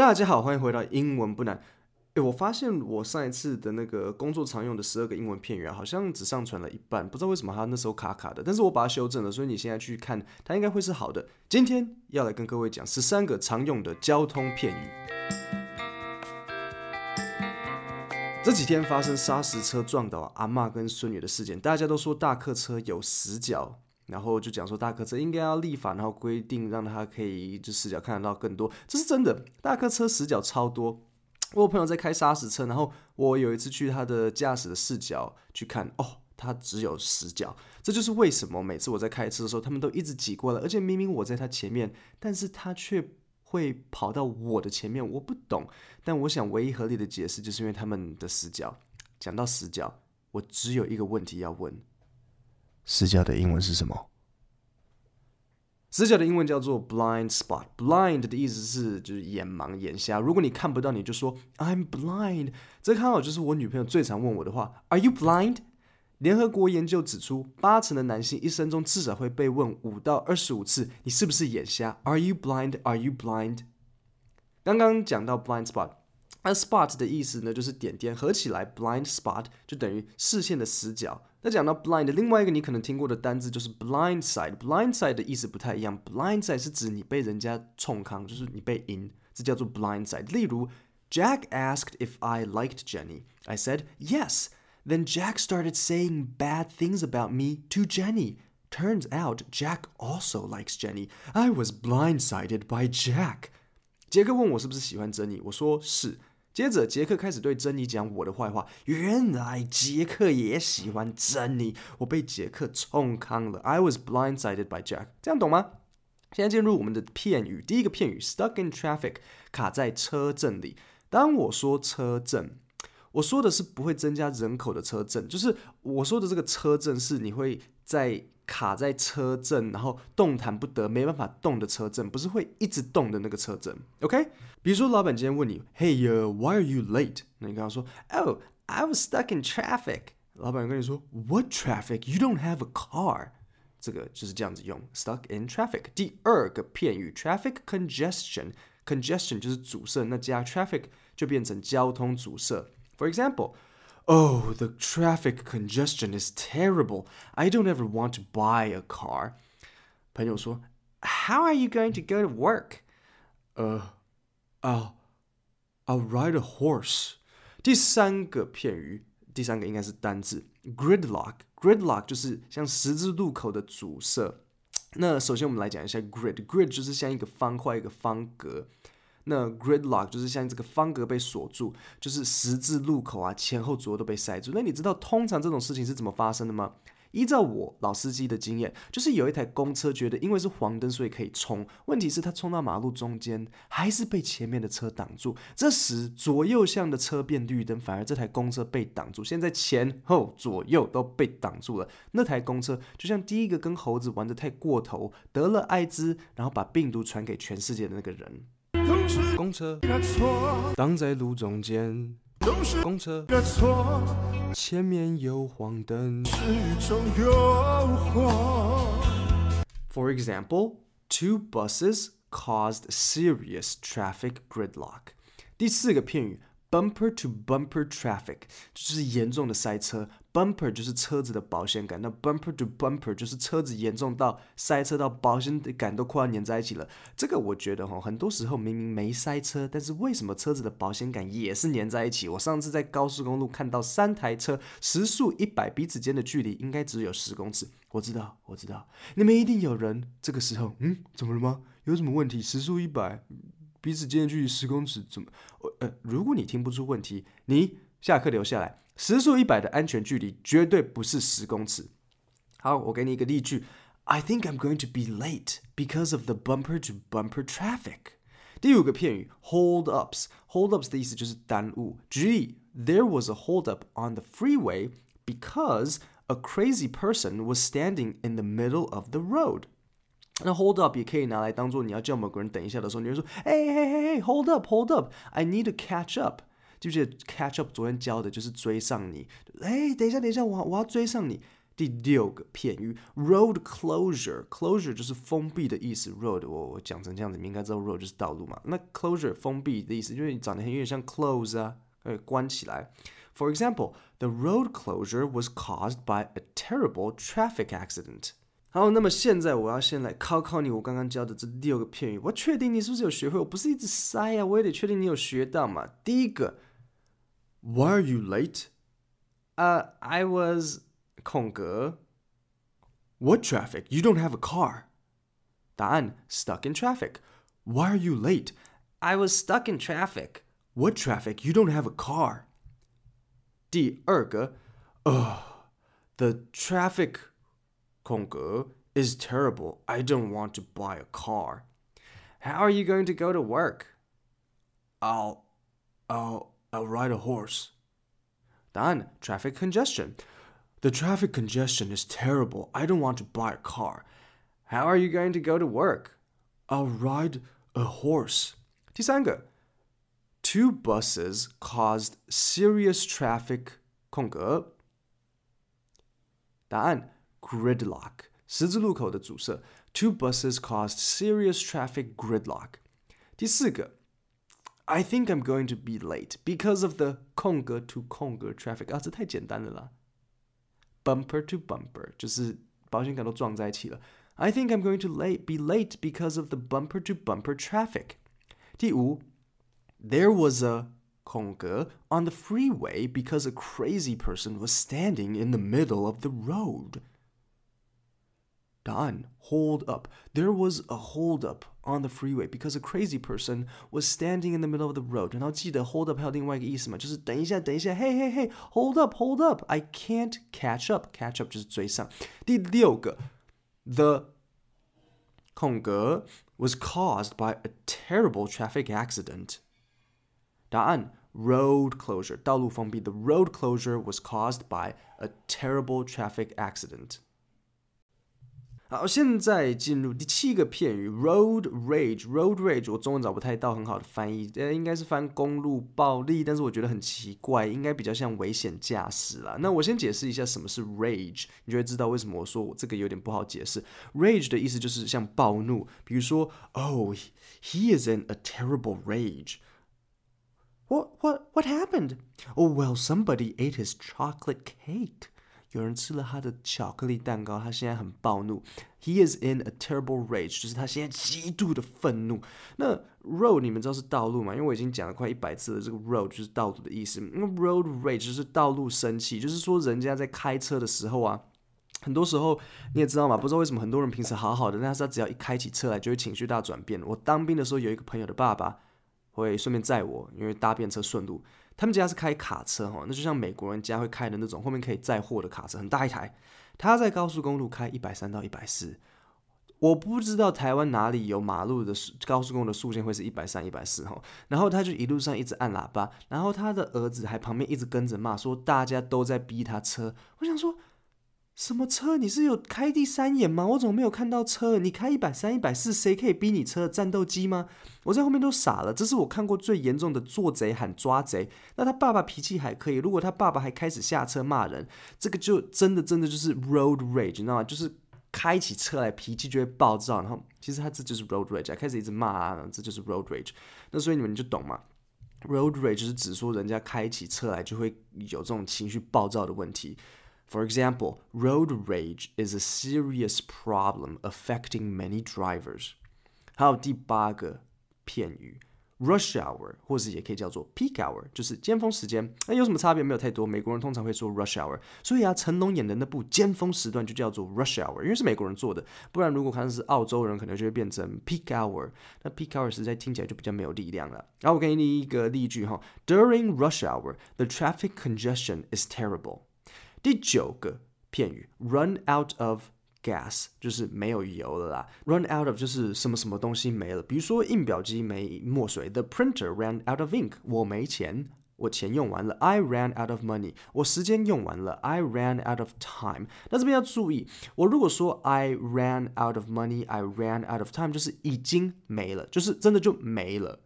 大家好，欢迎回到英文不难。诶，我发现我上一次的那个工作常用的十二个英文片语，好像只上传了一半，不知道为什么它那时候卡卡的。但是我把它修正了，所以你现在去看，它应该会是好的。今天要来跟各位讲十三个常用的交通片语。这几天发生砂石车撞倒阿嬷跟孙女的事件，大家都说大客车有死角。然后就讲说大客车应该要立法，然后规定让他可以就视角看得到更多，这是真的。大客车死角超多。我有朋友在开砂石车，然后我有一次去他的驾驶的视角去看，哦，他只有死角。这就是为什么每次我在开车的时候，他们都一直挤过来，而且明明我在他前面，但是他却会跑到我的前面。我不懂，但我想唯一合理的解释就是因为他们的死角。讲到死角，我只有一个问题要问。死角的英文是什么？死角的英文叫做 blind spot。blind 的意思是就是眼盲、眼瞎。如果你看不到，你就说 I'm blind。这刚好就是我女朋友最常问我的话：Are you blind？联合国研究指出，八成的男性一生中至少会被问五到二十五次：你是不是眼瞎？Are you blind？Are you blind？刚刚讲到 blind spot。那 spot 的意思呢，就是点点合起来，blind spot 就等于视线的死角。那讲到 blind，另外一个你可能听过的单字就是 blind side。blind side 的意思不太一样，blind side 是指你被人家冲康，就是你被阴，这叫做 blind side。例如，Jack asked if I liked Jenny. I said yes. Then Jack started saying bad things about me to Jenny. Turns out Jack also likes Jenny. I was blindsided by Jack. 杰克问我是不是喜欢珍妮，我说是。 接着，杰克开始对珍妮讲我的坏话。原来杰克也喜欢珍妮，我被杰克冲康了。I was blindsided by Jack。这样懂吗？现在进入我们的片语，第一个片语 stuck in traffic，卡在车阵里。当我说车阵，我说的是不会增加人口的车阵，就是我说的这个车阵是你会在。卡在车阵，然后动弹不得，没办法动的车阵，不是会一直动的那个车阵。OK，比如说老板今天问你，Hey，uh，why are you late？那你跟他说，Oh，I was stuck in traffic。老板跟你说，What traffic？You don't have a car。这个就是这样子用，stuck in traffic。第二个片语，traffic congestion，congestion 就是阻塞，那加 traffic 就变成交通阻塞。For example。Oh, the traffic congestion is terrible. I don't ever want to buy a car. 朋友说，How are you going to go to work? Uh, I'll, I'll ride a horse. 第三个片语，第三个应该是单字，gridlock。gridlock 就是像十字路口的阻塞。那首先我们来讲一下 grid。grid 就是像一个方块，一个方格。 那 gridlock 就是像这个方格被锁住，就是十字路口啊，前后左右都被塞住。那你知道通常这种事情是怎么发生的吗？依照我老司机的经验，就是有一台公车觉得因为是黄灯，所以可以冲。问题是他冲到马路中间，还是被前面的车挡住。这时左右向的车变绿灯，反而这台公车被挡住。现在前后左右都被挡住了。那台公车就像第一个跟猴子玩得太过头，得了艾滋，然后把病毒传给全世界的那个人。公车挡在路中间，公车前面有黄灯。For example, two buses caused serious traffic gridlock. 第四个片语。Bumper to bumper traffic 就是严重的塞车，bumper 就是车子的保险杆，那 bumper to bumper 就是车子严重到塞车到保险杆都快要粘在一起了。这个我觉得哈，很多时候明明没塞车，但是为什么车子的保险杆也是粘在一起？我上次在高速公路看到三台车时速一百，彼此间的距离应该只有十公尺。我知道，我知道，你们一定有人这个时候，嗯，怎么了吗？有什么问题？时速一百。彼此间距离十公尺，怎么？呃，如果你听不出问题，你下课留下来。时速一百的安全距离绝对不是十公尺。好，我给你一个例句：I think I'm going to be late because of the bumper to bumper traffic。第五个片语：hold ups。hold ups 的意思就是耽误。举例：There was a hold up on the freeway because a crazy person was standing in the middle of the road。 那 hold up 也可以拿来当做你要叫某个人等一下的时候，你会说，哎嘿嘿嘿，hold up，hold up，I need to catch up。记不记得 catch up 昨天教的就是追上你？哎，等一下，等一下，我我要追上你。 第六个片语，road closure，closure 就是封闭的意思。road 我我讲成这样子，你应该知道 road 就是道路嘛。那 closure 封闭的意思，因为你长得很有点像 close 啊，呃，关起来。For example, the road closure was caused by a terrible traffic accident. 好，那么现在我要先来考考你，我刚刚教的这六个片语，我确定你是不是有学会？我不是一直塞啊，我也得确定你有学到嘛。第一个，Why are you late? 呃、uh,，I was 空格。What traffic? You don't have a car. 答案：stuck in traffic. Why are you late? I was stuck in traffic. What traffic? You don't have a car. 第二个，Ugh, the traffic 空格 is terrible. I don't want to buy a car. How are you going to go to work? I'll, I'll, I'll ride a horse. 答案：traffic congestion. The traffic congestion is terrible. I don't want to buy a car. How are you going to go to work? I'll ride a horse. 第三个，Two buses caused serious traffic 空格。答案 ：gridlock，十字路口的阻塞。Two buses caused serious traffic gridlock. 第四个。I think I'm going to be late because of the 空格 to 空格 traffic 啊，这太简单了啦。Bumper to bumper 就是保险杆都撞在一起了。I think I'm going to late be late because of the bumper to bumper traffic。第五，There was a 空格 on the freeway because a crazy person was standing in the middle of the road。 答案：Hold up. There was a hold up on the freeway because a crazy person was standing in the middle of the road. 然后记得 hold up 还有另外一个意思嘛，就是等一下，等一下，嘿嘿嘿，hold up，hold up. I can't catch up. Catch up 就是追上。第六个，the 空格 was caused by a terrible traffic accident. 答案：road closure，道路封闭。The road closure was caused by a terrible traffic accident. 好，现在进入第七个片语，road rage。road rage，我中文找不太到很好的翻译，呃，应该是翻公路暴力，但是我觉得很奇怪，应该比较像危险驾驶啦。那我先解释一下什么是 rage，你就会知道为什么我说我这个有点不好解释。rage 的意思就是像暴怒，比如说，Oh, he is in a terrible rage. What, what, what happened? Oh, well, somebody ate his chocolate cake. 有人吃了他的巧克力蛋糕，他现在很暴怒。He is in a terrible rage，就是他现在极度的愤怒。那 road 你们知道是道路吗？因为我已经讲了快一百次了，这个 road 就是道路的意思。那 road rage 就是道路生气，就是说人家在开车的时候啊，很多时候你也知道嘛，不知道为什么很多人平时好好的，但是他只要一开起车来，就会情绪大转变。我当兵的时候有一个朋友的爸爸会顺便载我，因为搭便车顺路。他们家是开卡车哈，那就像美国人家会开的那种，后面可以载货的卡车，很大一台。他在高速公路开一百三到一百四，我不知道台湾哪里有马路的高速公路的速限会是一百三、一百四哈。然后他就一路上一直按喇叭，然后他的儿子还旁边一直跟着骂，说大家都在逼他车。我想说。什么车？你是有开第三眼吗？我怎么没有看到车？你开一百三、一百四，谁可以逼你车？战斗机吗？我在后面都傻了。这是我看过最严重的做贼喊抓贼。那他爸爸脾气还可以，如果他爸爸还开始下车骂人，这个就真的真的就是 road rage，你知道吗？就是开起车来脾气就会暴躁。然后其实他这就是 road rage，开始一直骂啊，这就是 road rage。那所以你们就懂嘛？road rage 就是指说人家开起车来就会有这种情绪暴躁的问题。For example, road rage is a serious problem affecting many drivers. 还有第八个片语，rush hour，或者也可以叫做 peak hour，就是尖峰时间。那有什么差别？没有太多。美国人通常会说 rush hour，所以啊，成龙演的那部尖峰时段就叫做 rush hour，因为是美国人做的。不然如果看是澳洲人，可能就会变成 peak hour。那 peak hour 实在听起来就比较没有力量了。然后我给你一个例句哈，During rush hour, the traffic congestion is terrible. 第九个片语，run out of gas 就是没有油了啦。run out of 就是什么什么东西没了，比如说印表机没墨水，the printer ran out of ink，我没钱，我钱用完了，I ran out of money，我时间用完了，I ran out of time。那这边要注意，我如果说 I ran out of money，I ran out of time，就是已经没了，就是真的就没了。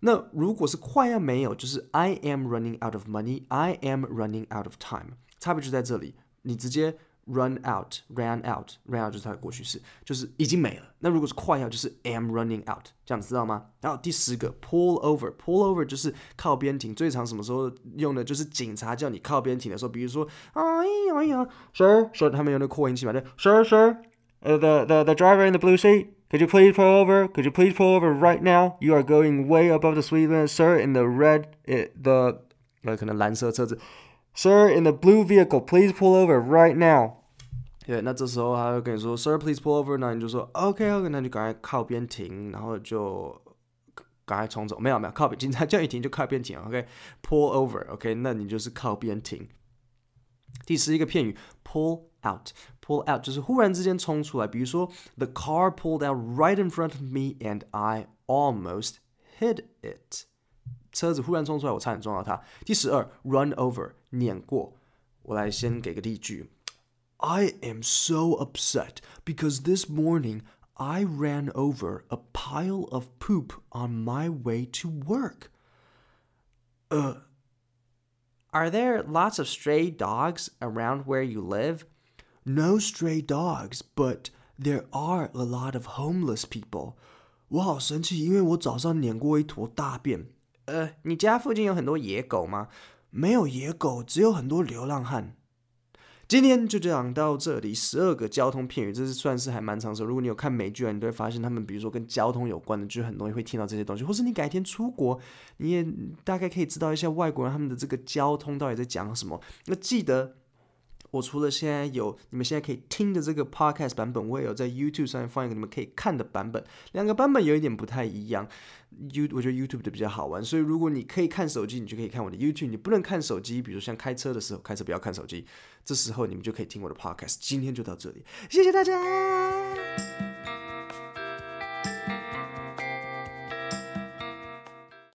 那如果是快要没有，就是 I am running out of money，I am running out of time。差别就在这里，你直接 run out，ran out，ran out 就是它的过去式，就是已经没了。那如果是快要，就是 am running out，这样子知道吗？然后第十个 pull over，pull over 就是靠边停，最常什么时候用的？就是警察叫你靠边停的时候，比如说，哎呀哎呀，sir，说他们用的扩音器嘛，对，sir，sir，uh, the the the driver in the blue seat，could you please pull over？Could you please pull over right now？You are going way above the speed limit，sir，in the red，the 呃可能蓝色车子。 Sir, in the blue vehicle, please pull over right now. 对，那这时候他就跟你说，Sir, please pull over。那你就说，OK，OK，那就赶快靠边停，然后就赶快冲走。没有，没有，靠边，警察叫你停就靠边停。OK，pull over，OK，那你就是靠边停。第十一个片语，pull out，pull out 就是忽然之间冲出来。比如说，The car pulled out right in front of me and I almost hit it。 车子忽然冲出来，我差点撞到它。第十二，run over，碾过。我来先给个例句：I am so upset because this morning I ran over a pile of poop on my way to work. Uh, are there lots of stray dogs around where you live? No stray dogs, but there are a lot of homeless people. 我好生气，因为我早上碾过一坨大便。 呃，你家附近有很多野狗吗？没有野狗，只有很多流浪汉。今天就讲到这里，十二个交通片语，这是算是还蛮长寿。如果你有看美剧啊，你都会发现他们，比如说跟交通有关的，就很容易会听到这些东西。或是你改天出国，你也大概可以知道一下外国人他们的这个交通到底在讲什么。那记得。我除了现在有你们现在可以听的这个 podcast 版本，我也有在 YouTube 上面放一个你们可以看的版本。两个版本有一点不太一样，You 我觉得 YouTube 的比较好玩，所以如果你可以看手机，你就可以看我的 YouTube。你不能看手机，比如像开车的时候，开车不要看手机，这时候你们就可以听我的 podcast。今天就到这里，谢谢大家。